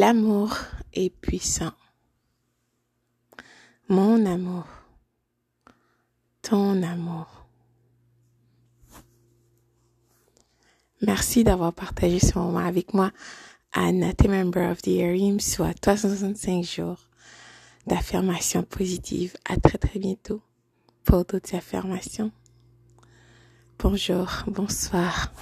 L'amour est puissant. Mon amour. Ton amour. Merci d'avoir partagé ce moment avec moi à Not Member of the Year, soit 365 jours d'affirmations positives. À très très bientôt pour d'autres affirmations. Bonjour, bonsoir.